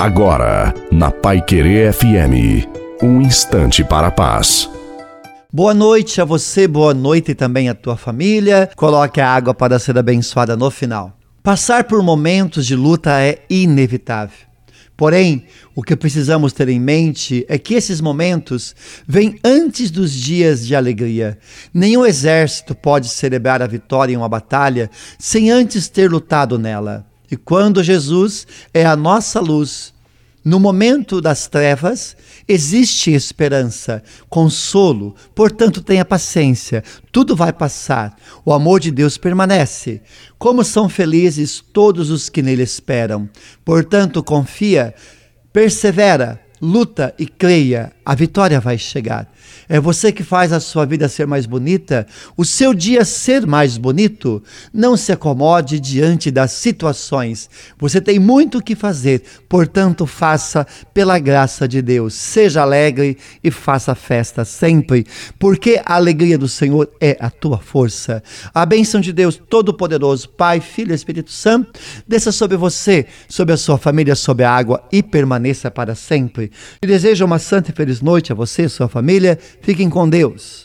Agora, na Pai Querer FM, um instante para a paz. Boa noite a você, boa noite também à tua família. Coloque a água para ser abençoada no final. Passar por momentos de luta é inevitável. Porém, o que precisamos ter em mente é que esses momentos vêm antes dos dias de alegria. Nenhum exército pode celebrar a vitória em uma batalha sem antes ter lutado nela. E quando Jesus é a nossa luz, no momento das trevas, existe esperança, consolo, portanto, tenha paciência, tudo vai passar, o amor de Deus permanece. Como são felizes todos os que nele esperam. Portanto, confia, persevera, luta e creia, a vitória vai chegar. É você que faz a sua vida ser mais bonita, o seu dia ser mais bonito. Não se acomode diante das situações. Você tem muito o que fazer, portanto, faça pela graça de Deus. Seja alegre e faça festa sempre, porque a alegria do Senhor é a tua força. A bênção de Deus Todo-Poderoso, Pai, Filho e Espírito Santo, desça sobre você, sobre a sua família, sobre a água e permaneça para sempre. E desejo uma santa e noite a você e sua família. Fiquem com Deus.